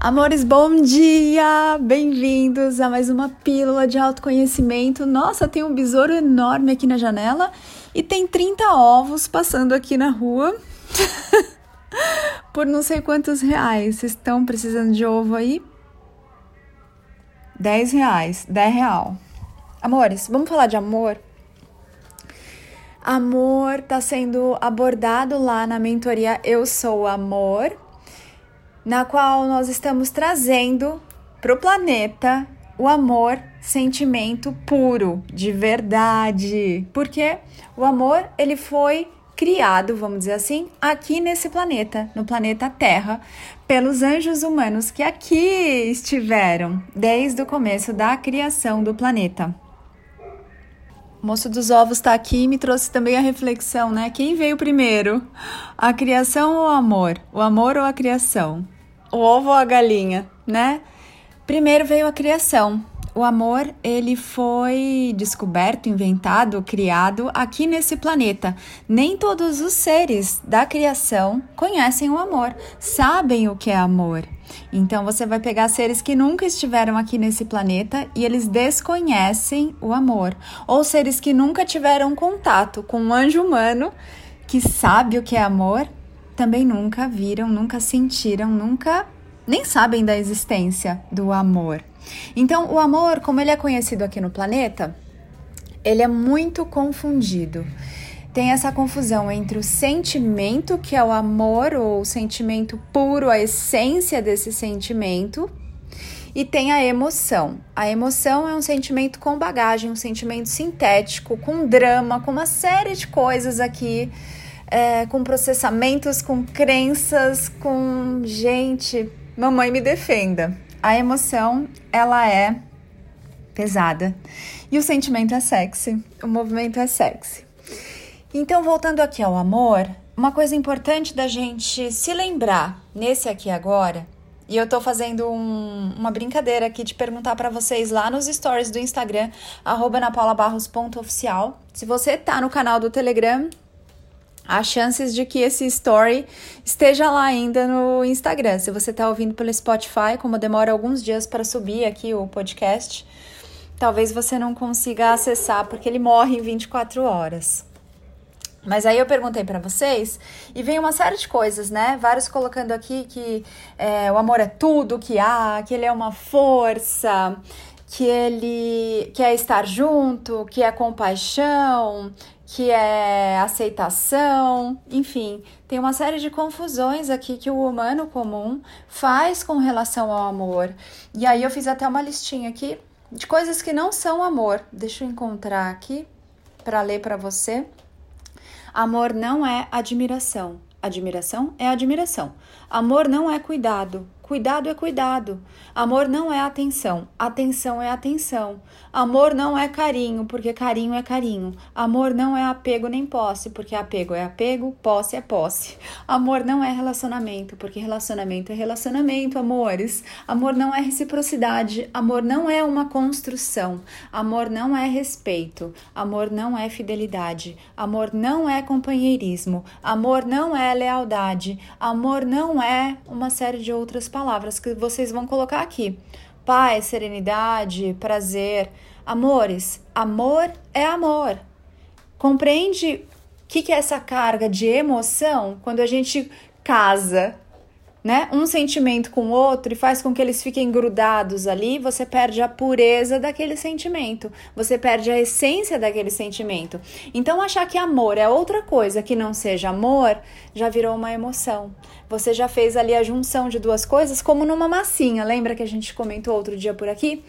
Amores, bom dia! Bem-vindos a mais uma pílula de autoconhecimento. Nossa, tem um besouro enorme aqui na janela e tem 30 ovos passando aqui na rua por não sei quantos reais. Vocês estão precisando de ovo aí? 10 reais, 10 real. Amores, vamos falar de amor? Amor está sendo abordado lá na mentoria Eu Sou Amor na qual nós estamos trazendo para o planeta o amor, sentimento puro, de verdade. Porque o amor, ele foi criado, vamos dizer assim, aqui nesse planeta, no planeta Terra, pelos anjos humanos que aqui estiveram desde o começo da criação do planeta. O moço dos ovos está aqui e me trouxe também a reflexão, né? Quem veio primeiro? A criação ou o amor? O amor ou a criação? O ovo ou a galinha, né? Primeiro veio a criação. O amor, ele foi descoberto, inventado, criado aqui nesse planeta. Nem todos os seres da criação conhecem o amor, sabem o que é amor. Então você vai pegar seres que nunca estiveram aqui nesse planeta e eles desconhecem o amor, ou seres que nunca tiveram contato com um anjo humano que sabe o que é amor também nunca viram, nunca sentiram, nunca nem sabem da existência do amor. Então, o amor, como ele é conhecido aqui no planeta, ele é muito confundido. Tem essa confusão entre o sentimento, que é o amor, ou o sentimento puro, a essência desse sentimento, e tem a emoção. A emoção é um sentimento com bagagem, um sentimento sintético, com drama, com uma série de coisas aqui é, com processamentos, com crenças, com gente. Mamãe me defenda. A emoção, ela é pesada. E o sentimento é sexy, o movimento é sexy. Então, voltando aqui ao amor, uma coisa importante da gente se lembrar nesse aqui agora, e eu tô fazendo um, uma brincadeira aqui de perguntar para vocês lá nos stories do Instagram, napaulabarros.oficial. Se você tá no canal do Telegram, há chances de que esse story esteja lá ainda no Instagram. Se você está ouvindo pelo Spotify, como demora alguns dias para subir aqui o podcast, talvez você não consiga acessar porque ele morre em 24 horas. Mas aí eu perguntei para vocês e vem uma série de coisas, né? Vários colocando aqui que é, o amor é tudo que há, que ele é uma força, que ele quer estar junto, que é compaixão, que é aceitação, enfim, tem uma série de confusões aqui que o humano comum faz com relação ao amor. E aí eu fiz até uma listinha aqui de coisas que não são amor. Deixa eu encontrar aqui para ler para você. Amor não é admiração. Admiração é admiração. Amor não é cuidado. Cuidado é cuidado. Amor não é atenção. Atenção é atenção. Amor não é carinho, porque carinho é carinho. Amor não é apego nem posse, porque apego é apego, posse é posse. Amor não é relacionamento, porque relacionamento é relacionamento, amores. Amor não é reciprocidade. Amor não é uma construção. Amor não é respeito. Amor não é fidelidade. Amor não é companheirismo. Amor não é lealdade. Amor não é uma série de outras palavras palavras que vocês vão colocar aqui: paz, serenidade, prazer. Amores, amor é amor. Compreende o que, que é essa carga de emoção quando a gente casa né, um sentimento com o outro e faz com que eles fiquem grudados ali, você perde a pureza daquele sentimento, você perde a essência daquele sentimento. Então, achar que amor é outra coisa que não seja amor já virou uma emoção. Você já fez ali a junção de duas coisas, como numa massinha. Lembra que a gente comentou outro dia por aqui?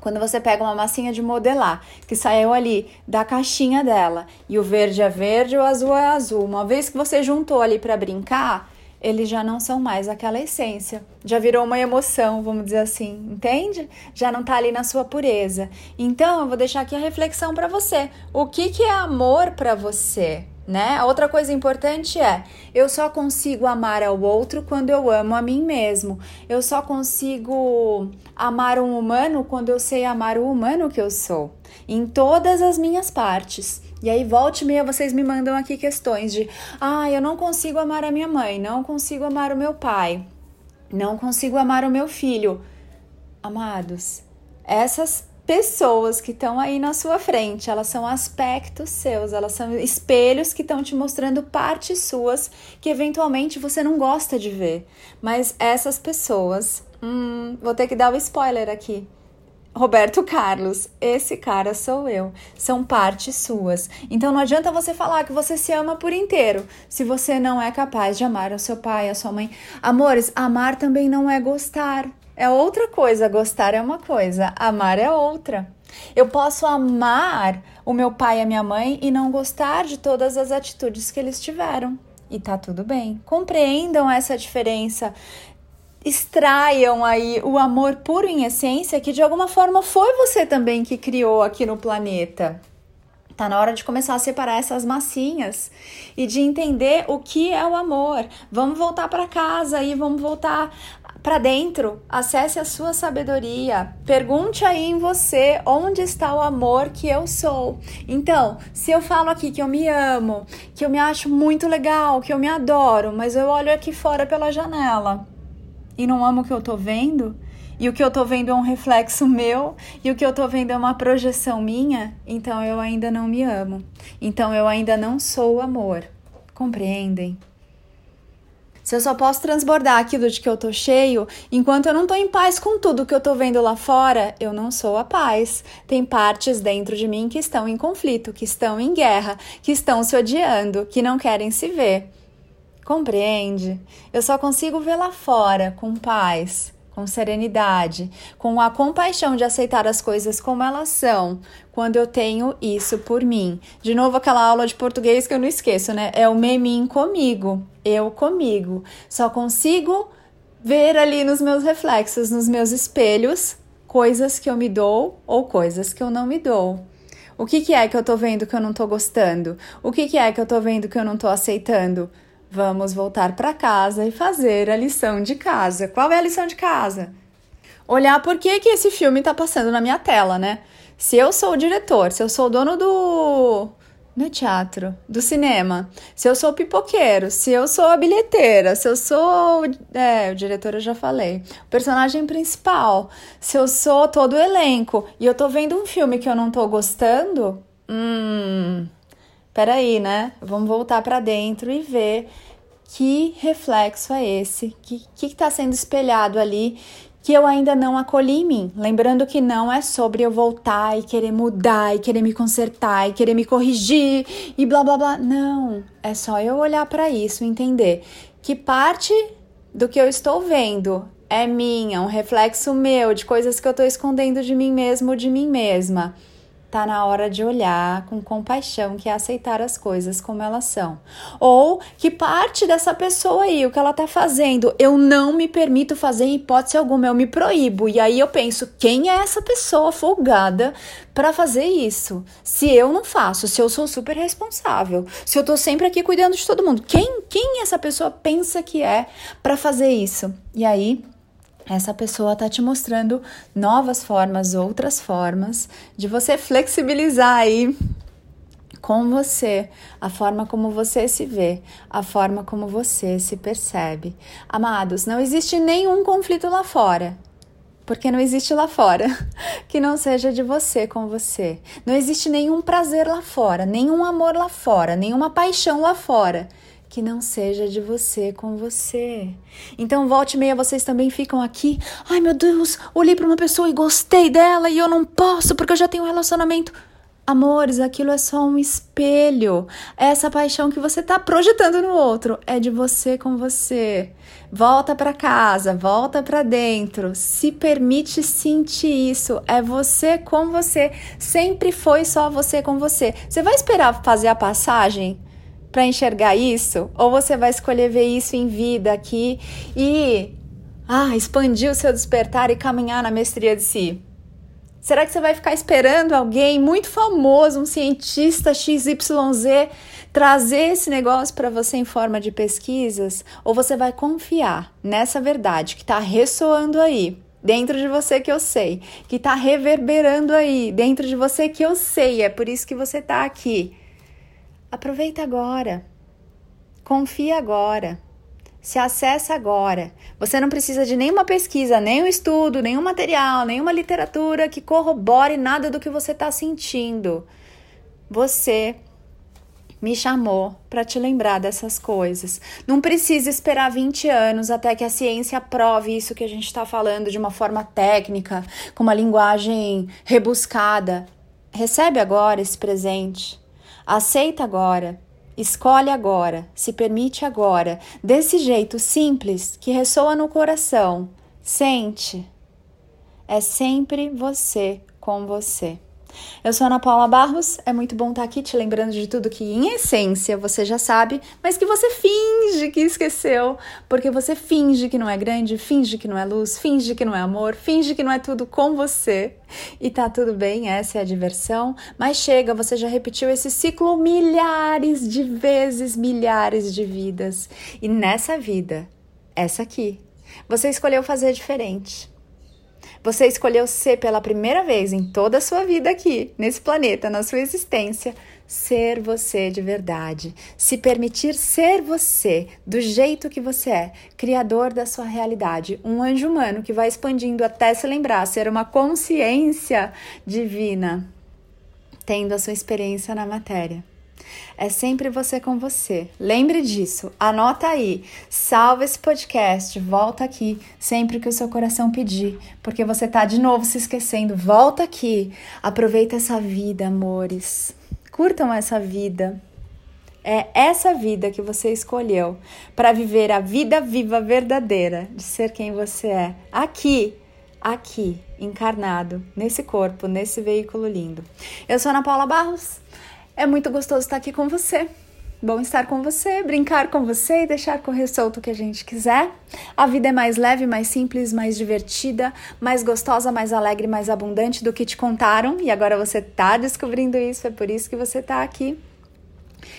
Quando você pega uma massinha de modelar, que saiu ali da caixinha dela, e o verde é verde, o azul é azul. Uma vez que você juntou ali para brincar, eles já não são mais aquela essência, já virou uma emoção, vamos dizer assim, entende? Já não tá ali na sua pureza. Então, eu vou deixar aqui a reflexão para você. O que que é amor para você? Né? Outra coisa importante é: eu só consigo amar ao outro quando eu amo a mim mesmo. Eu só consigo amar um humano quando eu sei amar o humano que eu sou, em todas as minhas partes. E aí, volte meia, vocês me mandam aqui questões de: ah, eu não consigo amar a minha mãe, não consigo amar o meu pai. Não consigo amar o meu filho. Amados, essas pessoas que estão aí na sua frente, elas são aspectos seus, elas são espelhos que estão te mostrando partes suas que eventualmente você não gosta de ver. Mas essas pessoas, hum, vou ter que dar o um spoiler aqui. Roberto Carlos, esse cara sou eu. São partes suas. Então não adianta você falar que você se ama por inteiro se você não é capaz de amar o seu pai, a sua mãe. Amores, amar também não é gostar é outra coisa, gostar é uma coisa, amar é outra. Eu posso amar o meu pai e a minha mãe e não gostar de todas as atitudes que eles tiveram. E tá tudo bem. Compreendam essa diferença. Extraiam aí o amor puro em essência que de alguma forma foi você também que criou aqui no planeta. Tá na hora de começar a separar essas massinhas e de entender o que é o amor. Vamos voltar para casa e vamos voltar para dentro, acesse a sua sabedoria, pergunte aí em você onde está o amor que eu sou. Então, se eu falo aqui que eu me amo, que eu me acho muito legal, que eu me adoro, mas eu olho aqui fora pela janela e não amo o que eu tô vendo, e o que eu tô vendo é um reflexo meu, e o que eu tô vendo é uma projeção minha, então eu ainda não me amo. Então eu ainda não sou o amor. Compreendem? Se eu só posso transbordar aquilo de que eu tô cheio, enquanto eu não tô em paz com tudo que eu tô vendo lá fora, eu não sou a paz. Tem partes dentro de mim que estão em conflito, que estão em guerra, que estão se odiando, que não querem se ver. Compreende? Eu só consigo ver lá fora com paz com serenidade, com a compaixão de aceitar as coisas como elas são, quando eu tenho isso por mim. De novo, aquela aula de português que eu não esqueço, né? É o memim comigo, eu comigo. Só consigo ver ali nos meus reflexos, nos meus espelhos, coisas que eu me dou ou coisas que eu não me dou. O que, que é que eu tô vendo que eu não tô gostando? O que, que é que eu tô vendo que eu não tô aceitando? Vamos voltar para casa e fazer a lição de casa. Qual é a lição de casa? Olhar por que, que esse filme está passando na minha tela, né? Se eu sou o diretor, se eu sou o dono do. No teatro, do cinema, se eu sou pipoqueiro, se eu sou a bilheteira, se eu sou. É, o diretor eu já falei. O personagem principal, se eu sou todo o elenco e eu tô vendo um filme que eu não tô gostando, hum peraí, né? Vamos voltar para dentro e ver que reflexo é esse, que que está sendo espelhado ali que eu ainda não acolhi em mim. Lembrando que não é sobre eu voltar e querer mudar e querer me consertar e querer me corrigir e blá blá blá. Não, é só eu olhar para isso e entender que parte do que eu estou vendo é minha, um reflexo meu de coisas que eu estou escondendo de mim mesmo, de mim mesma. Tá na hora de olhar com compaixão, que é aceitar as coisas como elas são. Ou que parte dessa pessoa aí, o que ela tá fazendo, eu não me permito fazer em hipótese alguma, eu me proíbo. E aí eu penso, quem é essa pessoa folgada para fazer isso? Se eu não faço, se eu sou super responsável, se eu tô sempre aqui cuidando de todo mundo, quem quem essa pessoa pensa que é para fazer isso? E aí essa pessoa está te mostrando novas formas, outras formas de você flexibilizar aí com você, a forma como você se vê, a forma como você se percebe. Amados, não existe nenhum conflito lá fora, porque não existe lá fora que não seja de você com você. Não existe nenhum prazer lá fora, nenhum amor lá fora, nenhuma paixão lá fora que não seja de você com você. Então, volte e meia, vocês também ficam aqui. Ai, meu Deus, olhei para uma pessoa e gostei dela e eu não posso porque eu já tenho um relacionamento. Amores, aquilo é só um espelho. Essa paixão que você está projetando no outro é de você com você. Volta para casa, volta para dentro. Se permite sentir isso. É você com você. Sempre foi só você com você. Você vai esperar fazer a passagem para enxergar isso? Ou você vai escolher ver isso em vida aqui e ah, expandir o seu despertar e caminhar na mestria de si? Será que você vai ficar esperando alguém muito famoso, um cientista XYZ, trazer esse negócio para você em forma de pesquisas? Ou você vai confiar nessa verdade que está ressoando aí, dentro de você que eu sei, que está reverberando aí, dentro de você que eu sei, é por isso que você está aqui? Aproveita agora. Confia agora. Se acessa agora. Você não precisa de nenhuma pesquisa, nenhum estudo, nenhum material, nenhuma literatura que corrobore nada do que você está sentindo. Você me chamou para te lembrar dessas coisas. Não precisa esperar 20 anos até que a ciência prove isso que a gente está falando de uma forma técnica, com uma linguagem rebuscada. Recebe agora esse presente. Aceita agora. Escolhe agora, se permite agora, desse jeito simples que ressoa no coração. Sente. É sempre você com você. Eu sou Ana Paula Barros, é muito bom estar aqui te lembrando de tudo que, em essência, você já sabe, mas que você finge que esqueceu, porque você finge que não é grande, finge que não é luz, finge que não é amor, finge que não é tudo com você. E tá tudo bem, essa é a diversão, mas chega, você já repetiu esse ciclo milhares de vezes, milhares de vidas. E nessa vida, essa aqui, você escolheu fazer diferente. Você escolheu ser pela primeira vez em toda a sua vida aqui, nesse planeta, na sua existência, ser você de verdade, se permitir ser você do jeito que você é, criador da sua realidade, um anjo humano que vai expandindo até se lembrar, ser uma consciência divina, tendo a sua experiência na matéria. É sempre você com você. Lembre disso. Anota aí. Salva esse podcast. Volta aqui sempre que o seu coração pedir, porque você tá de novo se esquecendo. Volta aqui. Aproveita essa vida, amores. Curtam essa vida. É essa vida que você escolheu para viver a vida viva verdadeira de ser quem você é. Aqui, aqui, encarnado, nesse corpo, nesse veículo lindo. Eu sou Ana Paula Barros. É muito gostoso estar aqui com você. Bom estar com você, brincar com você e deixar correr solto o que a gente quiser. A vida é mais leve, mais simples, mais divertida, mais gostosa, mais alegre, mais abundante do que te contaram e agora você tá descobrindo isso, é por isso que você tá aqui.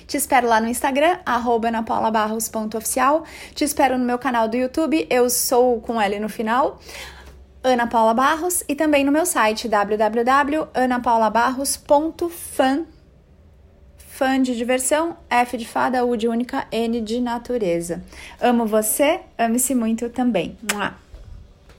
Te espero lá no Instagram, anapaulabarros.oficial. Te espero no meu canal do YouTube, eu sou com L no final. Ana Paula Barros e também no meu site www.anapaulabarros.fan Fã de diversão, F de fada, U de única, N de natureza. Amo você, ame-se muito também. Mua.